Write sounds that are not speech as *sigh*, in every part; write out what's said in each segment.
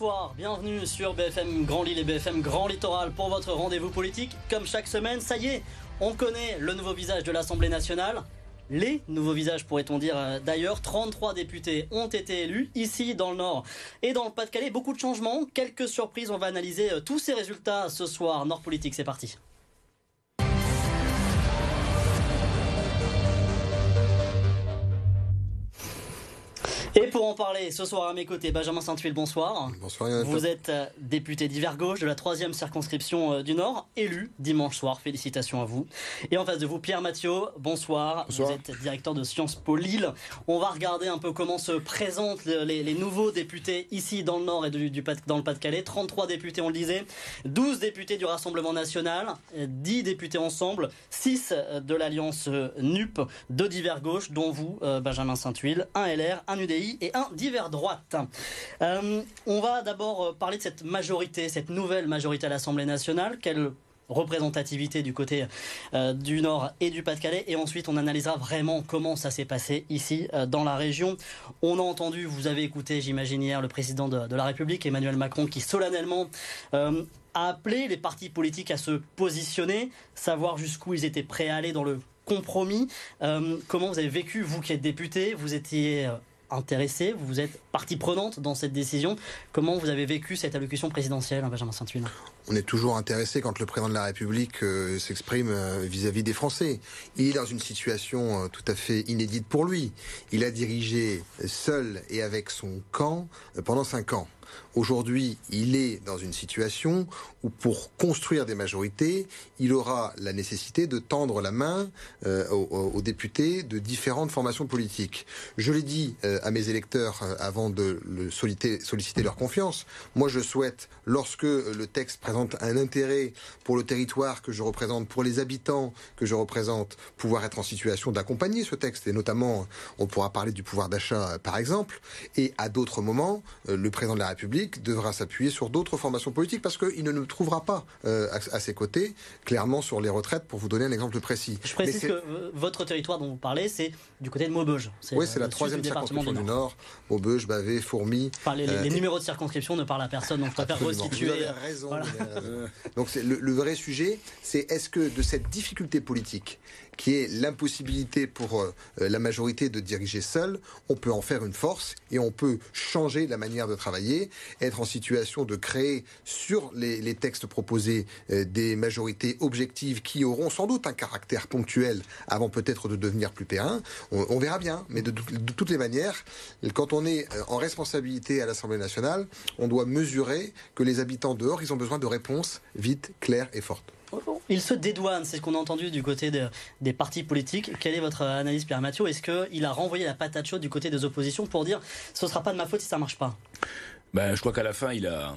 bonsoir, bienvenue sur BFM Grand Lille et BFM Grand Littoral pour votre rendez-vous politique. Comme chaque semaine, ça y est, on connaît le nouveau visage de l'Assemblée nationale. Les nouveaux visages, pourrait-on dire euh, d'ailleurs. 33 députés ont été élus ici dans le Nord et dans le Pas-de-Calais. Beaucoup de changements, quelques surprises. On va analyser euh, tous ces résultats ce soir. Nord Politique, c'est parti. Et pour en parler ce soir à mes côtés, Benjamin Saint-Huil, bonsoir. Bonsoir Vous êtes euh, député d'hiver gauche de la troisième circonscription euh, du Nord, élu dimanche soir. Félicitations à vous. Et en face de vous, Pierre Mathieu, bonsoir. Bonsoir. Vous êtes directeur de Sciences Po Lille. On va regarder un peu comment se présentent les, les nouveaux députés ici dans le Nord et du, du Pas- dans le Pas-de-Calais. 33 députés, on le disait. 12 députés du Rassemblement National, euh, 10 députés ensemble, 6 de l'Alliance euh, NUP, 2 d'hiver gauche, dont vous, euh, Benjamin Saint-Huil, un LR, un UDI et un d'hiver droite. Euh, on va d'abord euh, parler de cette majorité, cette nouvelle majorité à l'Assemblée nationale. Quelle représentativité du côté euh, du Nord et du Pas-de-Calais et ensuite on analysera vraiment comment ça s'est passé ici dans la région. On a entendu, vous avez écouté j'imagine hier le président de, la République Emmanuel Macron qui solennellement a appelé les partis politiques à se positionner, savoir jusqu'où ils étaient prêts à aller dans le compromis. Comment vous avez vécu, vous qui êtes député, vous étiez vous êtes partie prenante dans cette décision. Comment vous avez vécu cette allocution présidentielle, hein, Benjamin Saint-Huil On est toujours intéressé quand le président de la République euh, s'exprime euh, vis-à-vis des Français. Il est dans une situation euh, tout à fait inédite pour lui. Il a dirigé seul et avec son camp pendant cinq ans. Aujourd'hui, il est dans une situation où pour construire des majorités, il aura la nécessité de tendre la main euh, aux, députés de différentes formations politiques. Je l'ai dit euh, à mes électeurs euh, avant de solliciter, solliciter leur confiance. Moi, je souhaite, lorsque le texte présente un intérêt pour le territoire que je représente, pour les habitants que je représente, pouvoir être en situation d'accompagner ce texte. Et notamment, on pourra parler du pouvoir d'achat, par exemple. Et à d'autres moments, le président de la République devra s'appuyer sur d'autres formations politiques parce qu'il ne nous trouvera pas euh, à, à ses côtés, clairement, sur les retraites, pour vous donner un exemple précis. Je précise que euh, votre territoire dont vous parlez, c'est du côté de Maubeuge. Oui, euh, c'est la troisième circonscription du Nord. Maubeuge, Bavet, Fourmi. Enfin, les, les- les numéros de circonscription ne parlent à personne, donc je préfère Absolument. restituer. Vous avez raison. Voilà. *laughs* Donc le, le vrai sujet, c'est est-ce que de cette difficulté politique, qui est l'impossibilité pour euh, la majorité de diriger seule, on peut en faire une force et on peut changer la manière de travailler, être en situation de créer sur les, textes proposés euh, des majorités objectives qui auront sans doute un caractère ponctuel avant peut-être de devenir plus périn. On, verra bien, mais de, de toutes les manières, quand on est euh, en responsabilité à l'Assemblée nationale, on doit mesurer que les habitants dehors, ils ont besoin de réponses vite, claires et fortes. Il se dédouane, c'est ce qu'on a entendu du côté de- des partis politiques. Quelle est votre analyse, Pierre Mathieu? Est-ce qu'il a renvoyé la patate chaude du côté des oppositions pour dire ce sera pas de ma faute si ça marche pas? Ben, je crois qu'à la fin, il a,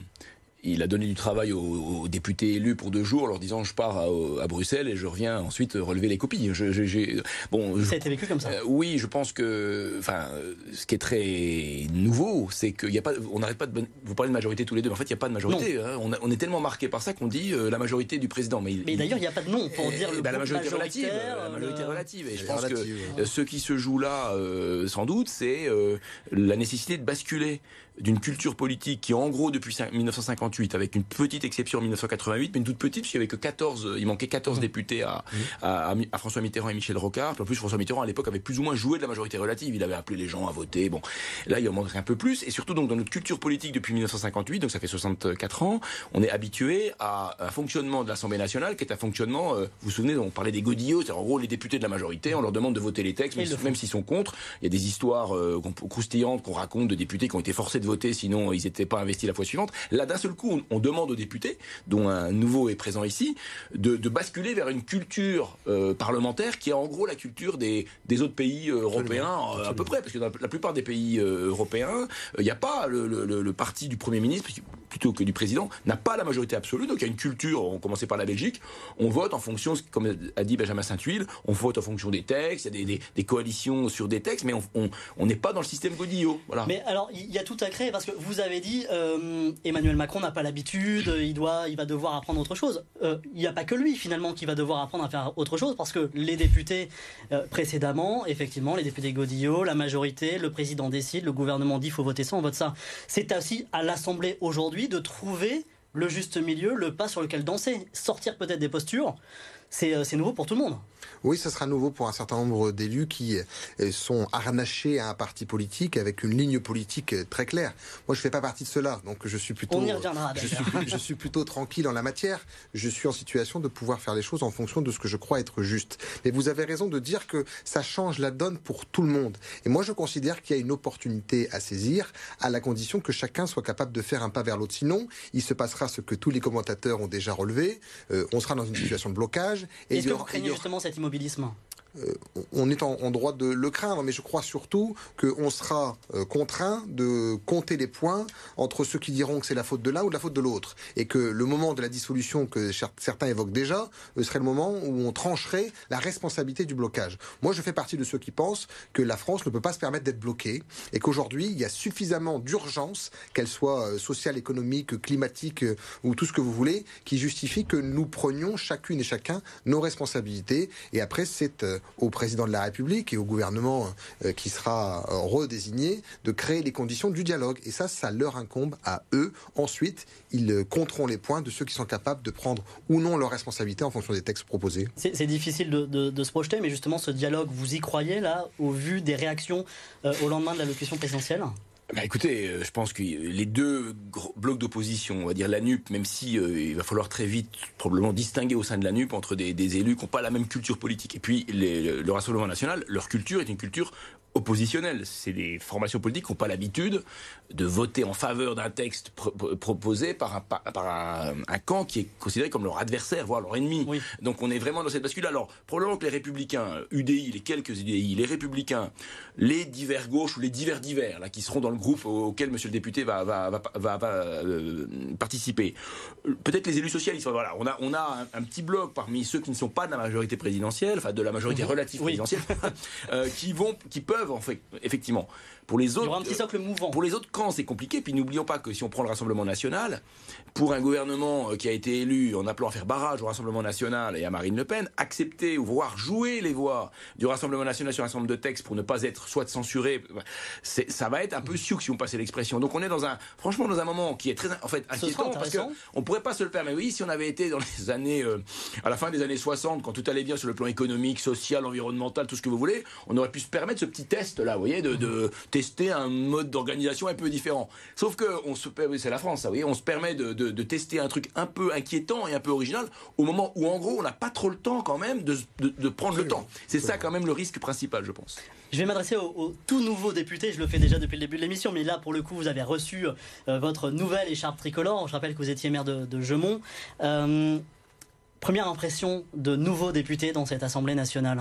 il a donné du travail aux, aux députés élus pour deux jours, en leur disant je pars à, à Bruxelles et je reviens ensuite relever les copies. Je, je- j'ai- bon, je- Ça a été vécu comme ça. euh, oui, je pense que, enfin, ce qui est très nouveau, c'est qu'il n'y a pas, on n'arrête pas de, vous parlez de majorité tous les deux, mais en fait, il n'y a pas de majorité. hein. On, a- on est tellement marqué par ça qu'on dit euh, la majorité du président. Mais, il- Mais d'ailleurs, il n'y a pas de nom pour Eh, dire le ben, la majorité relative, la majorité relative. Et je pense que ce qui se joue là, euh, sans doute, c'est euh, la nécessité de basculer d'une culture politique qui, en gros, depuis cin- 1958, avec une petite exception en 1988, mais une toute petite, puisqu'il y avait que 14, euh, il manquait 14 députés à, à, à François Mitterrand et Michel Rocard. Puis en plus, François Mitterrand, à l'époque, avait plus ou moins joué de la majorité relative. Il avait appelé les gens à voter. Bon, là, il en manquerait un peu plus. Et surtout, donc, dans notre culture politique depuis 1958, donc ça fait 64 ans, on est habitué à un fonctionnement de l'Assemblée nationale qui est un fonctionnement, euh, vous vous souvenez, on parlait des godillots, c'est-à-dire en gros les députés de la majorité, on leur demande de voter les textes, même, le s'ils sont contre. Il y a des histoires euh, croustillantes qu'on raconte de députés qui ont été forcés de voter, sinon ils n'étaient pas investis la fois suivante. Là, d'un seul coup, on, on demande aux députés, dont un nouveau est présent ici, de, de basculer vers une culture euh, parlementaire qui est en gros la culture des, des autres pays euh, européens, euh, à peu près, parce que dans la plupart des pays européens, il n'y a pas le, le- le- le parti du Premier ministre, plutôt que du président, n'a pas la majorité absolue. Donc il y a une culture, on commençait par la Belgique, on vote en fonction, comme a dit Benjamin Saint-Huile, on vote en fonction des textes, il y a des, coalitions sur des textes, mais on n'est pas dans le système Godillot. Voilà. Mais alors, il y a tout à parce que vous avez dit, euh, Emmanuel Macron n'a pas l'habitude, il, doit, il va devoir apprendre autre chose. Euh, il n'y a pas que lui, finalement, qui va devoir apprendre à faire autre chose, parce que les députés euh, précédemment, effectivement, les députés Godillot, la majorité, le président décide, le gouvernement dit, faut voter ça, on vote ça. C'est aussi à l'Assemblée aujourd'hui de trouver le juste milieu, le pas sur lequel danser, sortir peut-être des postures. C'est nouveau pour tout le monde. Oui, ça sera nouveau pour un certain nombre d'élus qui euh, sont harnachés à un parti politique avec une ligne politique euh, très claire. Moi, je fais pas partie de cela, donc je suis plutôt, je suis, je *laughs* suis plutôt tranquille en la matière. Je suis en situation de pouvoir faire les choses en fonction de ce que je crois être juste. Mais vous avez raison de dire que ça change la donne pour tout le monde. Et moi, je considère qu'il y a une opportunité à saisir, à la condition que chacun soit capable de faire un pas vers l'autre. Sinon, il se passera ce que tous les commentateurs ont déjà relevé. Euh, on sera dans une situation de blocage. Est-ce que vous craignez justement cette immobilisme? On est en, droit de le craindre, mais je crois surtout qu'on sera euh, contraint de compter les points entre ceux qui diront que c'est la faute de l'un ou de la faute de l'autre. Et que le moment de la dissolution que certains évoquent déjà euh, serait le moment où on trancherait la responsabilité du blocage. Moi, je fais partie de ceux qui pensent que la France ne peut pas se permettre d'être bloquée et qu'aujourd'hui, il y a suffisamment d'urgence, qu'elle soit sociale, économique, climatique ou tout ce que vous voulez, qui justifie que nous prenions chacune et chacun nos responsabilités. Et après, c'est au président de la République et au gouvernement euh, qui sera euh, redésigné de créer les conditions du dialogue. Et ça, ça leur incombe à eux. Ensuite, ils euh, compteront les points de ceux qui sont capables de prendre ou non leurs responsabilités en fonction des textes proposés. C'est difficile de, se projeter, mais justement, ce dialogue, vous y croyez là, au vu des réactions au lendemain de la locution présidentielle? Bah écoutez, euh, je pense que les deux blocs d'opposition, on va dire la NUP, même si euh, il va falloir très vite probablement distinguer au sein de la NUP entre des, élus qui n'ont pas la même culture politique. Et puis le Rassemblement national, leur culture est une culture oppositionnels. C'est des formations politiques qui n'ont pas l'habitude de voter en faveur d'un texte proposé par, un, par un, camp qui est considéré comme leur adversaire, voire leur ennemi. Donc on est vraiment dans cette bascule. Alors, probablement que les républicains, UDI, les quelques UDI, les républicains, les divers gauches ou les divers divers, là, qui seront dans le groupe auquel monsieur le député va, va, va, va, euh, participer. Peut-être les élus socialistes. Voilà, on a, on a un, petit bloc parmi ceux qui ne sont pas de la majorité présidentielle, enfin de la majorité relative présidentielle, *laughs* euh, qui, vont, qui peuvent effectivement. Pour les autres, un petit socle mouvant. Pour les autres camps, c'est compliqué. Puis n'oublions pas que si on prend le Rassemblement national, pour un gouvernement euh, qui a été élu en appelant à faire barrage au Rassemblement national et à Marine Le Pen, accepter ou voir jouer les voix du Rassemblement national sur un certain nombre de textes pour ne pas être soit censuré, ça va être un peu sioux si on passait l'expression. Donc on est dans un, franchement, dans un moment qui est très, en fait, inquiétant parce qu'on pourrait pas se le permettre. Oui, si on avait été dans les années, euh, à la fin des années 60, quand tout allait bien sur le plan économique, social, environnemental, tout ce que vous voulez, on aurait pu se permettre ce petit test là, vous voyez, de, de tester un mode d'organisation un peu différent. Sauf que on se, c'est la France, ça, vous voyez, on se permet de, de, tester un truc un peu inquiétant et un peu original au moment où en gros on n'a pas trop le temps quand même de, de prendre le temps. C'est ça quand même le risque principal, je pense. Je vais m'adresser au, tout nouveau député, je le fais déjà depuis le début de l'émission, mais là pour le coup vous avez reçu euh, votre nouvelle écharpe tricolore. Je rappelle que vous étiez maire de, de Gemont. Euh, première impression de nouveau député dans cette Assemblée nationale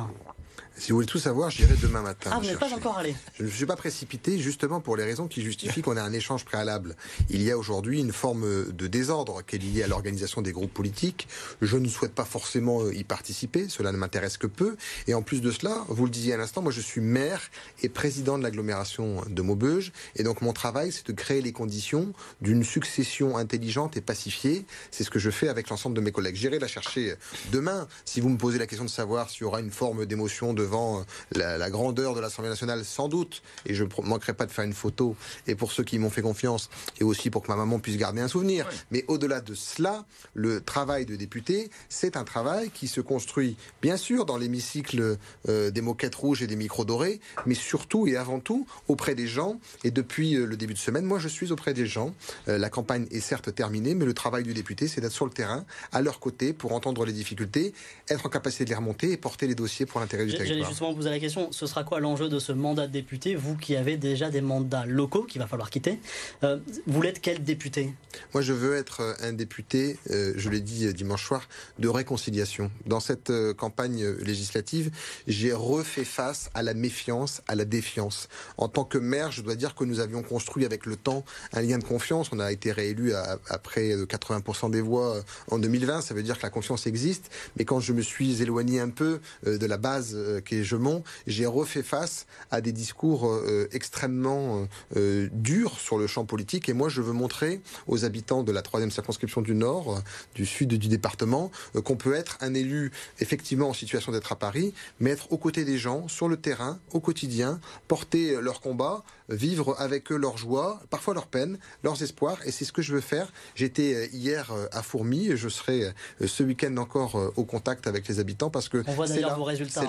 si vous voulez tout savoir, j'irai demain matin. Ah, vous n'êtes pas encore allé Je ne suis pas précipité, justement pour les raisons qui justifient qu'on ait un échange préalable. Il y a aujourd'hui une forme de désordre qui est liée à l'organisation des groupes politiques. Je ne souhaite pas forcément y participer, cela ne m'intéresse que peu. Et en plus de cela, vous le disiez à l'instant, moi je suis maire et président de l'agglomération de Maubeuge. Et donc mon travail, c'est de créer les conditions d'une succession intelligente et pacifiée. C'est ce que je fais avec l'ensemble de mes collègues. J'irai la chercher demain. Si vous me posez la question de savoir s'il y aura une forme d'émotion de devant euh, la, grandeur de l'Assemblée nationale, sans doute, et je ne manquerai pas de faire une photo, et pour ceux qui m'ont fait confiance, et aussi pour que ma maman puisse garder un souvenir. Mais au-delà de cela, le travail de député, c'est un travail qui se construit, bien sûr, dans l'hémicycle euh, des moquettes rouges et des micros dorés, mais surtout et avant tout auprès des gens. Et depuis euh, le début de semaine, moi, je suis auprès des gens. la campagne est certes terminée, mais le travail du député, c'est d'être sur le terrain, à leur côté, pour entendre les difficultés, être en capacité de les remonter et porter les dossiers pour l'intérêt du territoire. J'allais justement vous poser la question, ce sera quoi l'enjeu de ce mandat de député, vous qui avez déjà des mandats locaux qu'il va falloir quitter euh, Vous l'êtes quel député? Moi, je veux être euh, un député, euh, je l'ai dit dimanche soir, de réconciliation. Dans cette campagne législative, j'ai refait face à la méfiance, à la défiance. En tant que maire, je dois dire que nous avions construit avec le temps un lien de confiance. On a été réélu à, à près de 80% des voix en 2020. Ça veut dire que la confiance existe. Mais quand je me suis éloigné un peu de la base qui est Gemont, j'ai refait face à des discours extrêmement durs sur le champ politique. Et moi, je veux montrer aux habitants de la troisième circonscription du Nord, du sud du département, qu'on peut être un élu effectivement en situation d'être à Paris, mais être aux côtés des gens, sur le terrain, au quotidien, porter leur combat, vivre avec eux leur joie, parfois leur peine, leurs espoirs. Et c'est ce que je veux faire. J'étais hier à Fourmi, je serai ce week-end encore au contact avec les habitants parce que c'est là,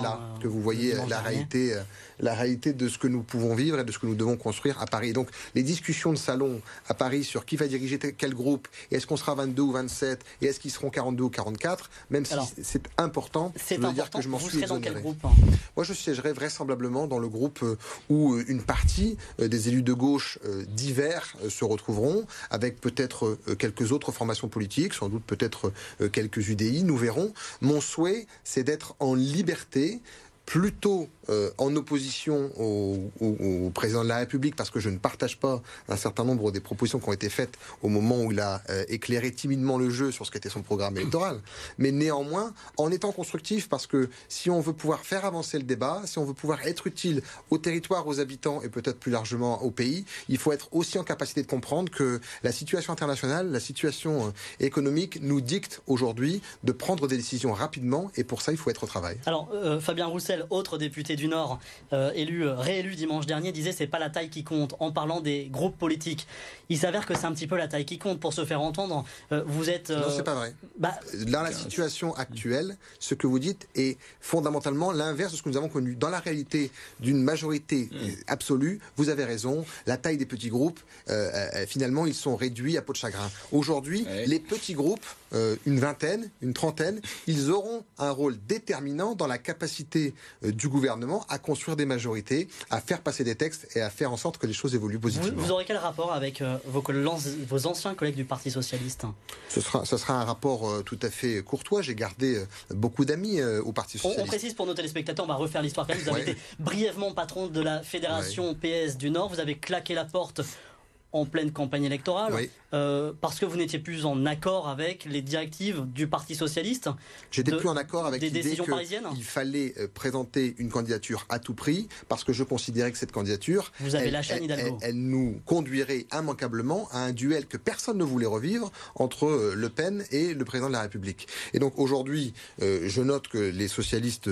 là hein, que vous voyez la réalité, la réalité de ce que nous pouvons vivre et de ce que nous devons construire à Paris. donc les discussions de salon à Paris sur qui va diriger quel groupe, et est-ce qu'on sera 22 ou 27, et est-ce qu'ils seront 42 ou 44, même si c'est important, c'est dire que je m'en suis exonéré. Groupe, hein? Moi, je siégerai vraisemblablement dans le groupe euh, où euh, une partie euh, des élus de gauche divers se retrouveront, avec peut-être quelques autres formations politiques, sans doute peut-être quelques UDI, nous verrons. Mon souhait, c'est d'être en liberté plutôt euh, en opposition au, président de la République parce que je ne partage pas un certain nombre des propositions qui ont été faites au moment où il a euh, éclairé timidement le jeu sur ce qu'était son programme électoral. Mais néanmoins, en étant constructif parce que si on veut pouvoir faire avancer le débat, si on veut pouvoir être utile au territoire, aux habitants et peut-être plus largement au pays, il faut être aussi en capacité de comprendre que la situation internationale, la situation euh, économique nous dicte aujourd'hui de prendre des décisions rapidement et pour ça, il faut être au travail. Alors, Fabien Roussel, autre député du Nord, euh, élu, euh, réélu dimanche dernier, disait c'est pas la taille qui compte en parlant des groupes politiques. Il s'avère que c'est un petit peu la taille qui compte pour se faire entendre. Euh, vous êtes. Non, c'est pas vrai. Bah, dans la situation actuelle, ce que vous dites est fondamentalement l'inverse de ce que nous avons connu. Dans la réalité d'une majorité mm. absolue, vous avez raison, la taille des petits groupes, finalement, ils sont réduits à peau de chagrin. Aujourd'hui, les petits groupes, une vingtaine, une trentaine, ils auront un rôle déterminant dans la capacité du gouvernement à construire des majorités, à faire passer des textes et à faire en sorte que les choses évoluent positivement. Vous, aurez quel rapport avec euh, vos, vos, anciens collègues du Parti socialiste? Ce sera, ce sera un rapport euh, tout à fait courtois. J'ai gardé euh, beaucoup d'amis au Parti socialiste. On, précise pour nos téléspectateurs, on va refaire l'histoire. Vous avez été brièvement patron de la fédération PS du Nord. Vous avez claqué la porte en pleine campagne électorale, euh, parce que vous n'étiez plus en accord avec les directives du Parti socialiste. J'étais plus en accord avec l'idée qu'il fallait euh, présenter une candidature à tout prix, parce que je considérais que cette candidature, vous avez elle, elle, nous conduirait immanquablement à un duel que personne ne voulait revivre entre euh, Le Pen et le président de la République. Et donc aujourd'hui, je note que les socialistes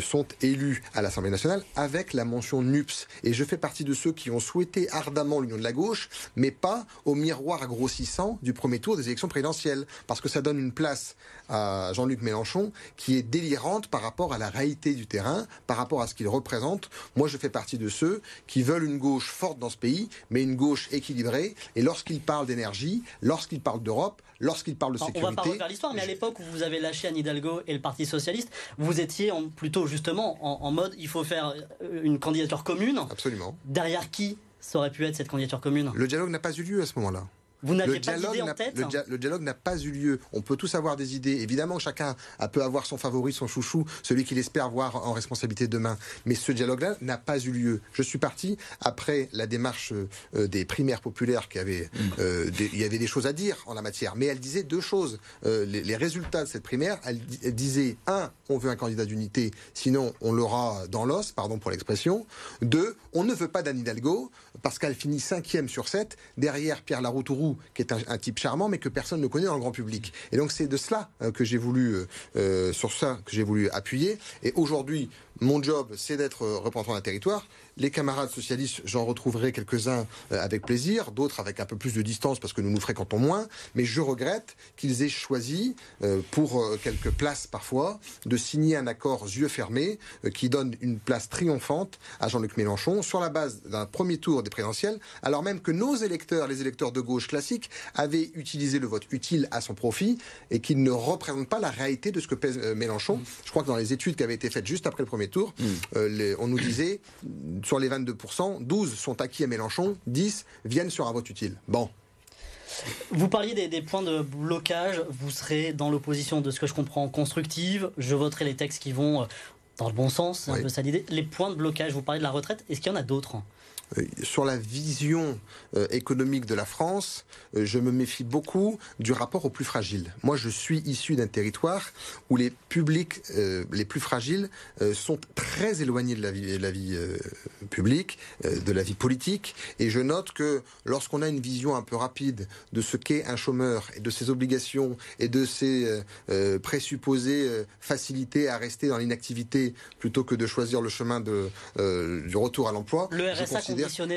sont élus à l'Assemblée nationale avec la mention NUPS, et je fais partie de ceux qui ont souhaité ardemment l'union de la gauche mais pas au miroir grossissant du premier tour des élections présidentielles, parce que ça donne une place à Jean-Luc Mélenchon qui est délirante par rapport à la réalité du terrain, par rapport à ce qu'il représente. Moi, je fais partie de ceux qui veulent une gauche forte dans ce pays, mais une gauche équilibrée. Et lorsqu'il parle d'énergie, lorsqu'il parle d'Europe, lorsqu'il parle de sécurité. On va pas refaire l'histoire, mais à l'époque où vous avez lâché Anne Hidalgo et le Parti socialiste, vous étiez plutôt justement en, en, mode il faut faire une candidature commune. Absolument. Derrière qui? Ça aurait pu être cette candidature commune Le dialogue n'a pas eu lieu à ce moment-là. Vous n'aviez pas d'idée en tête le, dialogue n'a pas eu lieu. On peut tous avoir des idées. Évidemment, chacun peut avoir son favori, son chouchou, celui qu'il espère voir en responsabilité demain. Mais ce dialogue-là n'a pas eu lieu. Je suis parti après la démarche euh, des primaires populaires qui avaient, mm. euh, il y avait des choses à dire en la matière. Mais elle disait deux choses. Euh, les, résultats de cette primaire, elle, disait un, on veut un candidat d'unité, sinon on l'aura dans l'os, pardon pour l'expression. Deux, on ne veut pas d'Anne Hidalgo parce qu'elle finit cinquième sur sept derrière Pierre Laroutourou qui est un, type charmant, mais que personne ne connaît dans le grand public. Et donc c'est de cela euh, que j'ai voulu, euh, euh, sur ça que j'ai voulu appuyer. Et aujourd'hui, mon job, c'est d'être représentant d'un territoire. Les camarades socialistes, j'en retrouverai quelques-uns avec plaisir, d'autres avec un peu plus de distance parce que nous nous fréquentons moins. Mais je regrette qu'ils aient choisi, pour quelques places parfois, de signer un accord yeux fermés qui donne une place triomphante à Jean-Luc Mélenchon sur la base d'un premier tour des présidentielles, alors même que nos électeurs, les électeurs de gauche classique, avaient utilisé le vote utile à son profit et qui ne représente pas la réalité de ce que pèse Mélenchon. Je crois que dans les études qui avaient été faites juste après le premier premier tour, mm. on nous disait, *clears throat* sur les 22%, 12 sont acquis à Mélenchon, 10 viennent sur un vote utile. Bon, vous parliez des, points de blocage. Vous serez dans l'opposition de ce que je comprends constructive. Je voterai les textes qui vont euh, dans le bon sens. C'est un peu ça l'idée. Les points de blocage, vous parlez de la retraite. Est-ce qu'il y en a d'autres euh, sur la vision euh, économique de la France, euh, je me méfie beaucoup du rapport aux plus fragiles. Moi, je suis issu d'un territoire où les publics les plus fragiles sont très éloignés de la vie, de la vie publique, de la vie politique, et je note que lorsqu'on a une vision un peu rapide de ce qu'est un chômeur et de ses obligations et de ses présupposées facilités à rester dans l'inactivité plutôt que de choisir le chemin de, du retour à l'emploi, le RSA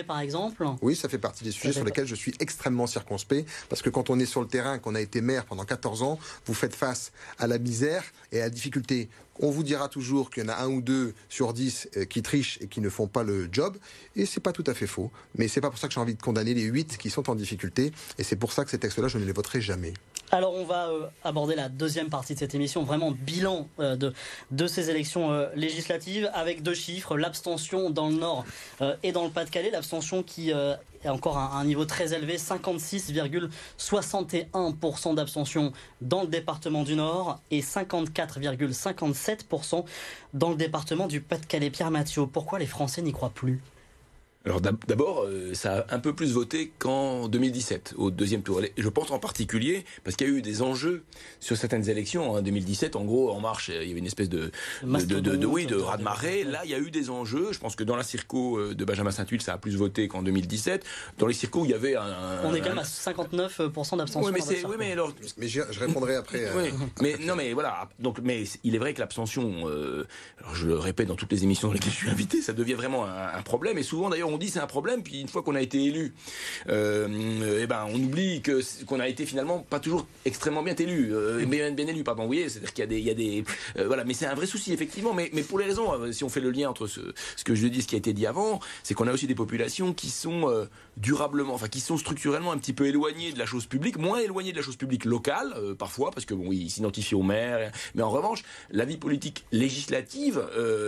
par exemple Oui, ça fait partie des sujets sur lesquels je suis extrêmement circonspect, parce que quand on est sur le terrain, qu'on a été maire pendant 14 ans, vous faites face à la misère et à la difficulté. On vous dira toujours qu'il y en a un ou deux sur dix euh, qui trichent et qui ne font pas le job, et c'est pas tout à fait faux. Mais c'est pas pour ça que j'ai envie de condamner les huit qui sont en difficulté, et c'est pour ça que ces textes-là, je ne les voterai jamais. Alors on va euh, aborder la deuxième partie de cette émission, vraiment bilan euh, de, ces élections euh, législatives avec deux chiffres, l'abstention dans le Nord et dans le Pas-de-Calais, l'abstention qui est encore à un niveau très élevé, 56,61% d'abstention dans le département du Nord et 54,57% dans le département du Pas-de-Calais. Pierre Mathieu, pourquoi les Français n'y croient plus? Alors d'abord, euh, ça a un peu plus voté qu'en 2017, au deuxième tour. Je pense en particulier parce qu'il y a eu des enjeux sur certaines élections. En 2017, en gros, En Marche, il y avait une espèce de, de, de, de oui, de raz-de-marée. Là, il y a eu des enjeux. Je pense que dans la circo euh, de Benjamin Saint-Huil, ça a plus voté qu'en 2017. Dans les circos, il y avait un... On est quand même à 59% d'abstention. Oui, mais, oui, mais, alors... mais je, répondrai après. Euh. *laughs* Oui, mais non, mais voilà. Donc, mais il est vrai que l'abstention, alors je le répète dans toutes les émissions dans lesquelles je suis invité, ça devient vraiment un, un problème. Et souvent, d'ailleurs, on dit c'est un problème. Puis une fois qu'on a été élu, euh, eh ben on oublie que qu'on a été finalement pas toujours extrêmement bien élu, euh, bien, bien, élu, pardon. Vous voyez, c'est-à-dire qu'il y a des, il y a des, euh, voilà. Mais c'est un vrai souci effectivement. Mais, mais pour les raisons, euh, si on fait le lien entre ce, ce que je dis, ce qui a été dit avant, c'est qu'on a aussi des populations qui sont euh, durablement, enfin qui sont structurellement un petit peu éloignées de la chose publique, moins éloignées de la chose publique locale parfois, parce que bon, ils s'identifient au maire. Mais en revanche, la vie politique législative,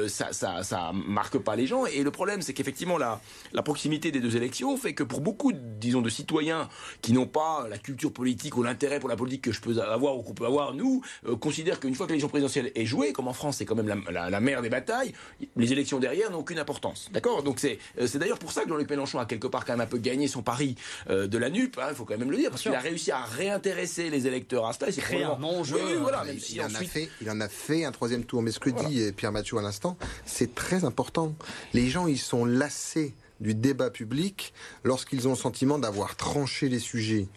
ça, ça, ça marque pas les gens. Et le problème, c'est qu'effectivement la, la proximité des deux élections fait que pour beaucoup, disons, de citoyens qui n'ont pas la culture politique ou l'intérêt pour la politique que je peux avoir ou qu'on peut avoir, nous, euh, considèrent qu'une fois que l'élection présidentielle est jouée, comme en France c'est quand même la, la, mère des batailles, les élections derrière n'ont aucune importance. D'accord? Donc c'est euh, d'ailleurs pour ça que Jean-Luc Mélenchon a quelque part quand même un peu gagné son pari euh, de la NUP, hein, il faut quand même le dire, parce qu'il a réussi à réintéresser les électeurs à cela. C'est créé un enjeu. voilà, il, en a fait, il en a fait un troisième tour. Mais ce que dit Pierre Mathieu à l'instant, c'est très important. Les gens, ils sont lassés du débat public lorsqu'ils ont le sentiment d'avoir tranché les sujets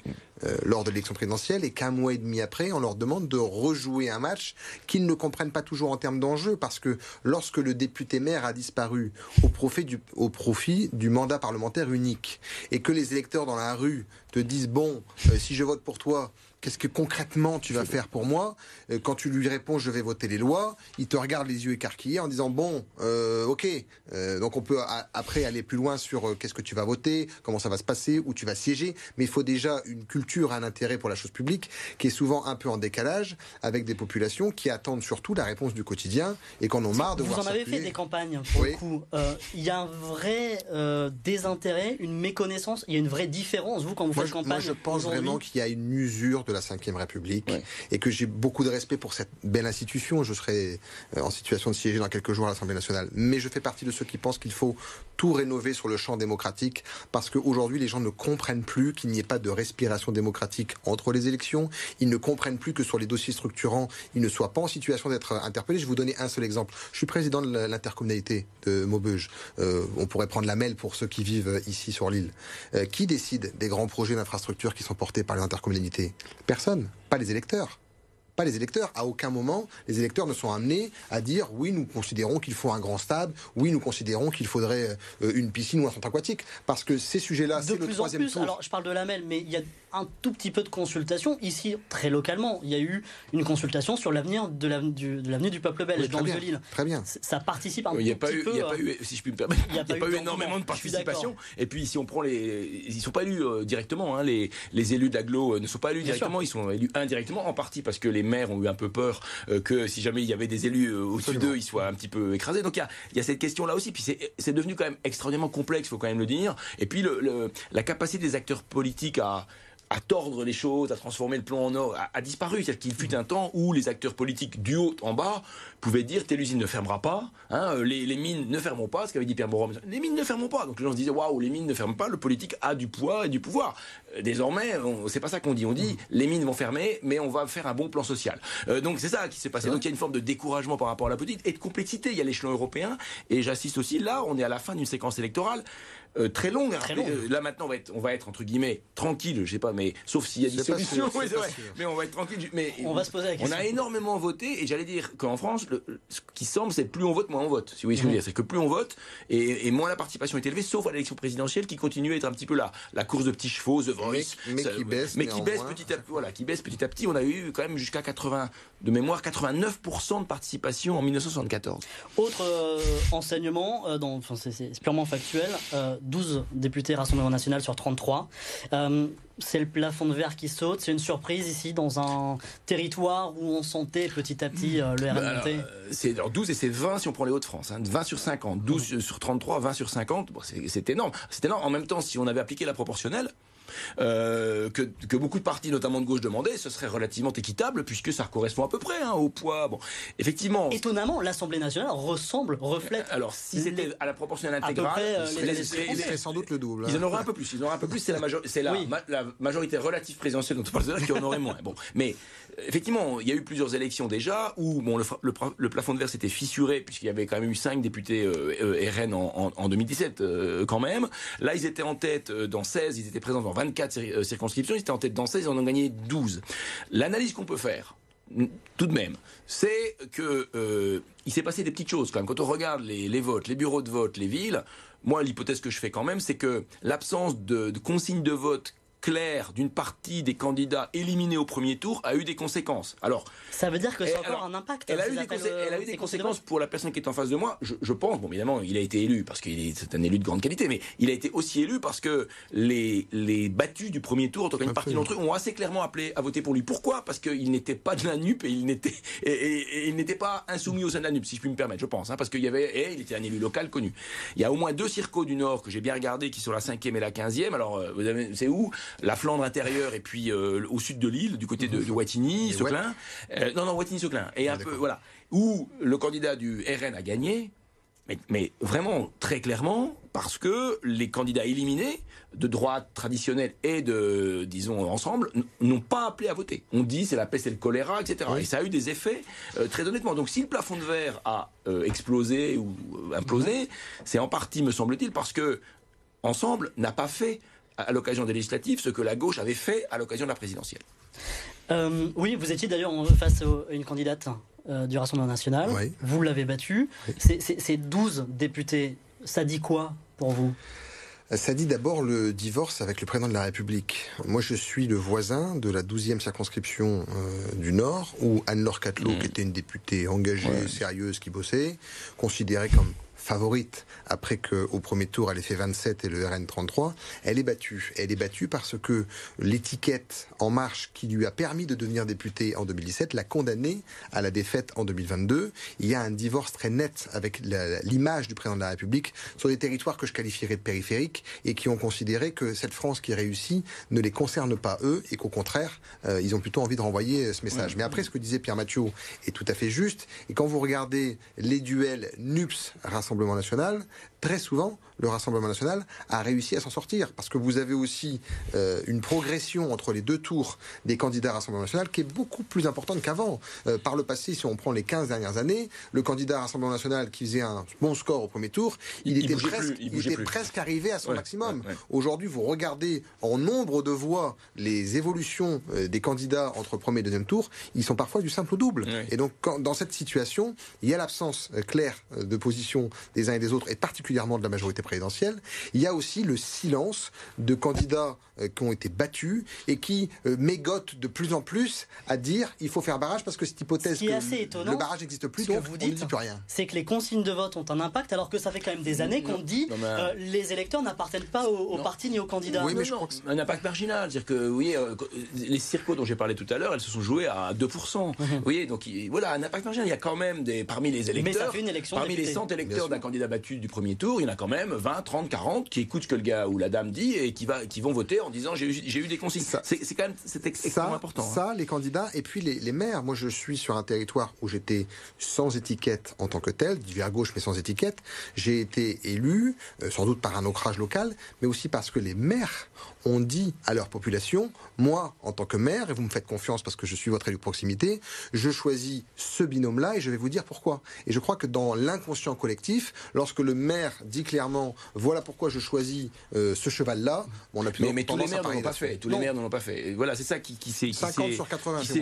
euh, lors de l'élection présidentielle et qu'un mois et demi après, on leur demande de rejouer un match qu'ils ne comprennent pas toujours en termes d'enjeu parce que lorsque le député maire a disparu au profit du, mandat parlementaire unique et que les électeurs dans la rue te disent bon, euh, si je vote pour toi, qu'est-ce que concrètement tu vas faire pour moi euh, Quand tu lui réponds, je vais voter les lois, il te regarde les yeux écarquillés en disant bon, euh, ok. Euh, donc on peut après aller plus loin sur qu'est-ce que tu vas voter, comment ça va se passer, où tu vas siéger. Mais il faut déjà une culture, un intérêt pour la chose publique qui est souvent un peu en décalage avec des populations qui attendent surtout la réponse du quotidien et qu'on ont marre de Vous voir. Vous en avez fait des campagnes pour le coup. Il y a un vrai désintérêt, une méconnaissance, il y a une vraie différence. Vous quand vous faites campagne. Moi je pense vraiment qu'il y a une usure de la Ve République et que j'ai beaucoup de respect pour cette belle institution. Je serai euh, en situation de siéger dans quelques jours à l'Assemblée nationale. Mais je fais partie de ceux qui pensent qu'il faut tout rénover sur le champ démocratique parce qu'aujourd'hui les gens ne comprennent plus qu'il n'y ait pas de respiration démocratique entre les élections. Ils ne comprennent plus que sur les dossiers structurants, ils ne soient pas en situation d'être interpellés. Je vais vous donner un seul exemple. Je suis président de l'intercommunalité de Maubeuge. Euh, on pourrait prendre la MEL pour ceux qui vivent ici sur l'île. Euh, qui décide des grands projets d'infrastructure qui sont portés par l'intercommunalité Personne, pas les électeurs pas les électeurs. À aucun moment, les électeurs ne sont amenés à dire oui, nous considérons qu'il faut un grand stade, oui, nous considérons qu'il faudrait euh, une piscine ou un centre aquatique. Parce que ces sujets-là, c'est le troisième en plus, Alors, je parle de la MEL, mais il y a un tout petit peu de consultation. Ici, très localement, il y a eu une consultation sur l'avenir de l'avenue du, du, peuple belge dans l'île. Très bien. Ça participe un il a pas eu, peu. Il n'y a pas eu, si je puis me permettre, il n'y a, pas, eu énormément de participation. Et puis, si on prend les. Ils ne sont pas élus euh, directement. Hein, les, les élus de l'aglo euh, ne sont pas élus directement. Ils sont élus indirectement, en partie parce que les maires ont eu un peu peur que si jamais il y avait des élus au-dessus d'eux, ils soient un petit peu écrasés. Donc il y a, cette question-là aussi. Puis c'est devenu quand même extraordinairement complexe, il faut quand même le dire. Et puis la capacité des acteurs politiques à à tordre les choses, à transformer le plan en or, a, disparu. C'est-à-dire qu'il fut un temps où les acteurs politiques du haut en bas pouvaient dire telle usine ne fermera pas, hein, les, mines ne fermeront pas, ce qu'avait dit Pierre Borom. Les mines ne fermeront pas. Donc les gens se disaient waouh, les mines ne ferment pas, le politique a du poids et du pouvoir. Euh, désormais, c'est pas ça qu'on dit. On dit les mines vont fermer, mais on va faire un bon plan social. Euh, donc c'est ça qui s'est passé. Donc il y a une forme de découragement par rapport à la politique et de complexité. Il y a l'échelon européen et j'assiste aussi là, on est à la fin d'une séquence électorale euh, très longue. Hein. Euh, là maintenant, on va, être, on va être entre guillemets tranquille, je sais pas, mais sauf s'il y a des solutions. mais on va être tranquille. Mais on va se poser la question. On a énormément voté et j'allais dire qu'en France, ce qui semble, c'est plus on vote, moins on vote. Si vous voyez ce que je veux dire, c'est que plus on vote et, moins la participation est élevée, sauf à l'élection présidentielle qui continue à être un petit peu là, la course de petits chevaux, The Voice, mais, qui baisse, mais qui baisse petit à petit. Voilà, qui baisse petit à petit. On a eu quand même jusqu'à 80 de mémoire 89% de participation en 1974. Autre euh, enseignement, enfin, c'est purement factuel, 12 députés Rassemblement National sur 33. Euh, c'est le plafond de verre qui saute. C'est une surprise ici, dans un territoire où on sentait petit à petit euh, le RN bah, euh, C'est 12 et c'est 20 si on prend les Hauts-de-France. 20 hein. sur 50. 12 sur 33, 20 sur 50. c'est énorme. C'est énorme. En même temps, si on avait appliqué la proportionnelle, euh, que, que, beaucoup de partis, notamment de gauche, demandaient, ce serait relativement équitable puisque ça correspond à peu près hein, au poids. Bon, effectivement. Étonnamment, l'Assemblée nationale ressemble, reflète. Alors, si c'était à la proportionnelle intégrale, euh, serait sans doute le double. Hein. Ils en auraient un peu plus. Ils en auraient un peu plus. C'est la, c'est la, la, majorité relative présidentielle dont on parle de là qui en aurait moins. Bon, mais effectivement, il y a eu plusieurs élections déjà où bon, le, le, plafond de verre s'était fissuré puisqu'il y avait quand même eu 5 députés euh, euh RN en, en, 2017 euh, quand même. Là, ils étaient en tête euh, dans 16, ils étaient présents dans 24 circonscriptions, ils étaient en tête dans 16, ils en ont gagné 12. L'analyse qu'on peut faire, tout de même, c'est que il s'est passé des petites choses quand même. Quand on regarde les, les votes, les bureaux de vote, les villes, moi, l'hypothèse que je fais quand même, c'est que l'absence de, de consignes de vote clair d'une partie des candidats éliminés au premier tour a eu des conséquences. Alors, ça veut dire que c'est encore un impact. Elle a eu des, elle a eu des conséquences pour la personne qui est en face de moi. Je, pense, bon, évidemment, il a été élu parce qu'il est, un élu de grande qualité, mais il a été aussi élu parce que les, les battus du premier tour, en tout cas une partie d'entre eux, ont assez clairement appelé à voter pour lui. Pourquoi? Parce qu'il n'était pas de la NUP et il n'était et, il n'était pas insoumis au sein de la NUP, si je puis me permettre, je pense, hein, parce qu'il y avait et il était un élu local connu. Il y a au moins deux circos du Nord que j'ai bien regardé qui sont la 5e et la 15e. Alors, euh, vous c'est où? La Flandre intérieure et puis euh, au sud de l'île, du côté de, de Seclin. Euh, non, non, Wattignies, Seclin. Et un peu, voilà. Où le candidat du RN a gagné, mais, mais, vraiment très clairement, parce que les candidats éliminés de droite traditionnelle et de, disons, ensemble, n'ont pas appelé à voter. On dit c'est la peste et le choléra, etc. Et ça a eu des effets euh, très honnêtement. Donc si le plafond de verre a explosé ou implosé, mhm. c'est en partie, me semble-t-il, parce que Ensemble n'a pas fait à l'occasion des législatives ce que la gauche avait fait à l'occasion de la présidentielle. Euh, oui, vous étiez d'ailleurs face à une candidate euh, du Rassemblement national. Vous l'avez battue. Ces 12 députés, ça dit quoi pour vous? Ça dit d'abord le divorce avec le président de la République. Moi, je suis le voisin de la 12e circonscription euh, du Nord, où Anne-Laure Catelot, mmh. qui était une députée engagée, sérieuse, qui bossait, considérée comme favorite après qu'au premier tour elle ait fait 27 et le RN 33, elle est battue. Elle est battue parce que l'étiquette En Marche qui lui a permis de devenir députée en 2017 l'a condamnée à la défaite en 2022. Il y a un divorce très net avec l'image du président de la République sur des territoires que je qualifierais de périphériques et qui ont considéré que cette France qui réussit ne les concerne pas eux et qu'au contraire, euh, ils ont plutôt envie de renvoyer ce message. Mais après, ce que disait Pierre Mathieu est tout à fait juste. Et quand vous regardez les duels NUPS Rassemblement National, très souvent, le Rassemblement national a réussi à s'en sortir. Parce que vous avez aussi euh, une progression entre les deux tours des candidats Rassemblement national qui est beaucoup plus importante qu'avant. Euh, par le passé, si on prend les 15 dernières années, le candidat Rassemblement national qui faisait un bon score au premier tour, il, était, presque, il était presque, arrivé à son maximum. Aujourd'hui, vous regardez en nombre de voix les évolutions euh, des candidats entre premier et deuxième tour, ils sont parfois du simple au double. Et donc, quand, dans cette situation, il y a l'absence claire de position des uns et des autres, et particulièrement de la majorité présidentielle. Il y a aussi le silence de candidats euh, qui ont été battus et qui euh, mégotent de plus en plus à dire il faut faire barrage parce que cette hypothèse que le barrage n'existe plus, donc vous dites, plus rien. C'est que les consignes de vote ont un impact alors que ça fait quand même des années qu'on dit euh, les électeurs n'appartiennent pas au, parti ni au candidat. Oui, mais je crois que un impact marginal, c'est-à-dire que vous voyez, les circos dont j'ai parlé tout à l'heure, elles se sont jouées à 2%. Mhm. Vous voyez, donc voilà, un impact marginal. Il y a quand même des parmi les électeurs, parmi les 100 électeurs d'un candidat battu du premier tour, il y en a quand même 20, 30, 40 qui écoutent ce que le gars ou la dame dit et qui va qui vont voter en disant j'ai eu des consignes. C'est quand même c'est extrêmement important. Hein. Ça, les candidats et puis les, maires. Moi, je suis sur un territoire où j'étais sans étiquette en tant que tel, à gauche mais sans étiquette. J'ai été élu, euh, sans doute par un ancrage local, mais aussi parce que les maires ont dit à leur population, moi, en tant que maire, et vous me faites confiance parce que je suis votre élu de proximité, je choisis ce binôme-là et je vais vous dire pourquoi. Et je crois que dans l'inconscient collectif, lorsque le maire dit clairement, voilà pourquoi je choisis euh, ce cheval-là, on a plus mais, mais tous les maires ne l'ont pas fait. Tous les maires ne l'ont pas fait. voilà, c'est ça qui, qui s'est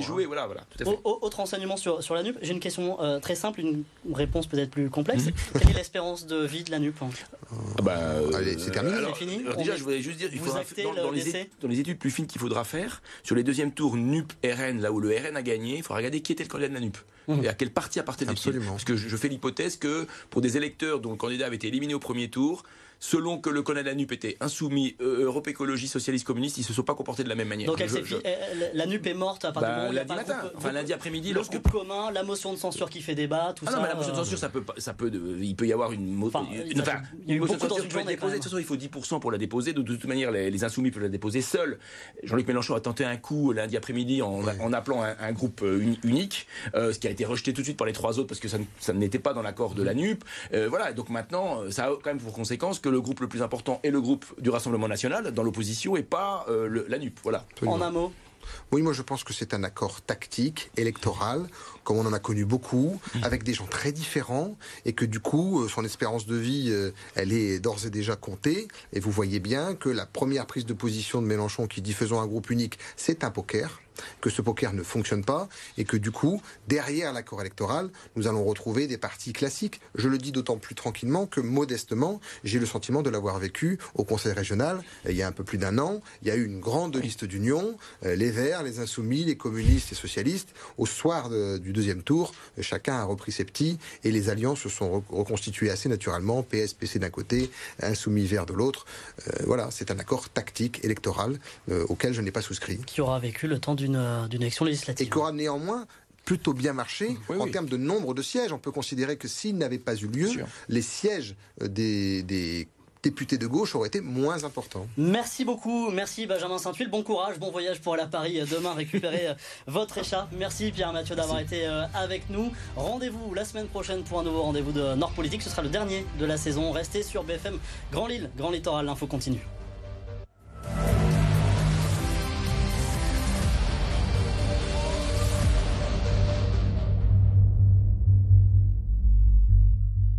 joué. Voilà, voilà, Autre enseignement sur, sur la NUP. J'ai une question euh, très simple, une réponse peut-être plus complexe. Mhm. Quelle est l'espérance de vie de la NUP ah bah, Allez, c'est terminé. fini? déjà, je voulais juste dire, il faut dans, les études, dans, les études, plus fines qu'il faudra faire, sur les deuxièmes tours NUP-RN, là où le RN a gagné, il faudra regarder qui était le candidat de la NUP. Mmh. Et à quelle partie appartenait-il Parce que je fais l'hypothèse que pour des électeurs dont le candidat avait été éliminé au premier tour, selon que le Canada NUP était insoumis, euh, Europe Écologie, Socialiste, Communiste, ils ne se sont pas comportés de la même manière. Donc la NUP est morte à partir bah, du lundi matin, enfin lundi après-midi. Le lorsque... groupe commun, la motion de censure qui fait débat, tout ah ça. Non, mais la motion de censure, ça peut, ça peut, il peut y avoir une, enfin, une, enfin, une motion de censure peut être déposée. De toute façon, il faut 10% pour la déposer. De, toute manière, les, insoumis peuvent la déposer seuls. Jean-Luc Mélenchon a tenté un coup lundi après-midi en, en, appelant un, groupe euh, unique, euh, ce qui a été rejeté tout de suite par les trois autres parce que ça, ça n'était pas dans l'accord de la NUP. voilà, donc maintenant, ça a quand même pour conséquence que le groupe le plus important et le groupe du Rassemblement national dans l'opposition et pas euh, la NUP. Voilà. En un mot oui, moi je pense que c'est un accord tactique, électoral, comme on en a connu beaucoup, mmh. avec des gens très différents, et que du coup, euh, son espérance de vie, euh, elle est d'ores et déjà comptée. Et vous voyez bien que la première prise de position de Mélenchon qui dit faisons un groupe unique, c'est un poker que ce poker ne fonctionne pas et que du coup, derrière l'accord électoral, nous allons retrouver des partis classiques. Je le dis d'autant plus tranquillement que modestement, j'ai le sentiment de l'avoir vécu au Conseil régional il y a un peu plus d'un an. Il y a eu une grande liste d'union, euh, les Verts, les Insoumis, les communistes, les socialistes. Au soir du deuxième tour, chacun a repris ses petits et les alliances se sont reconstituées assez naturellement. PS, PC d'un côté, Insoumis, Verts de l'autre. Euh, voilà, c'est un accord tactique électoral euh, auquel je n'ai pas souscrit. Qui aura vécu le temps du d'une élection législative. Et qui aura néanmoins plutôt bien marché en termes de nombre de sièges. On peut considérer que s'il n'avait pas eu lieu, les sièges euh, des, des députés de gauche auraient été moins importants. Merci beaucoup, merci Benjamin Saint-Huil, bon courage, bon voyage pour aller à Paris euh, demain récupérer euh, *laughs* votre écharpe. Merci Pierre-Mathieu d'avoir été avec nous. Rendez-vous la semaine prochaine pour un nouveau rendez-vous de Nord Politique, ce sera le dernier de la saison. Restez sur BFM Grand Lille, Grand Littoral, l'info continue.